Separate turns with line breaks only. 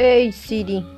Ei, Siri.